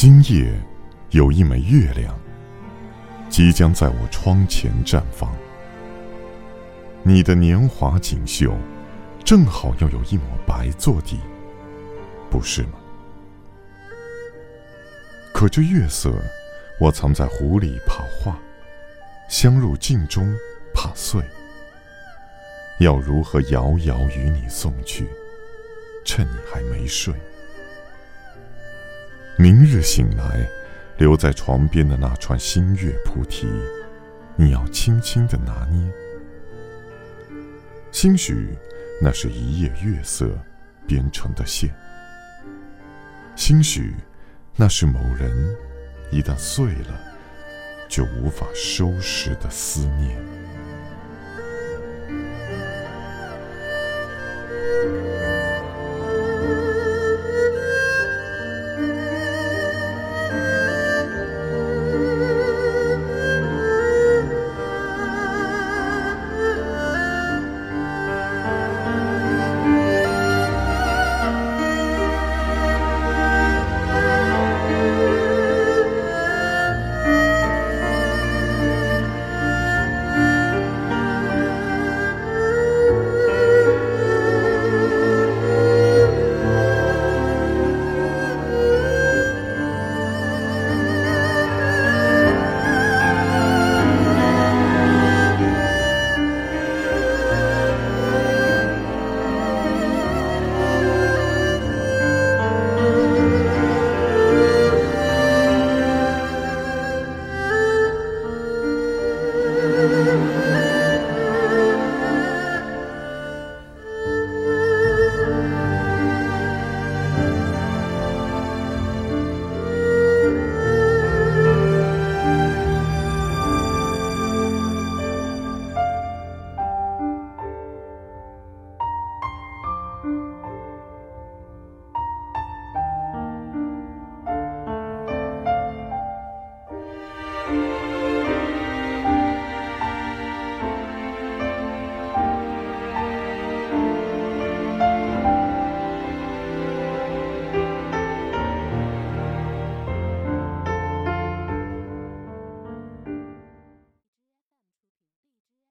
今夜有一枚月亮，即将在我窗前绽放。你的年华锦绣，正好要有一抹白做底，不是吗？可这月色，我藏在壶里怕化，镶入镜中怕碎。要如何遥遥与你送去？趁你还没睡。明日醒来，留在床边的那串新月菩提，你要轻轻的拿捏。兴许那是一夜月色编成的线，兴许那是某人一旦碎了就无法收拾的思念。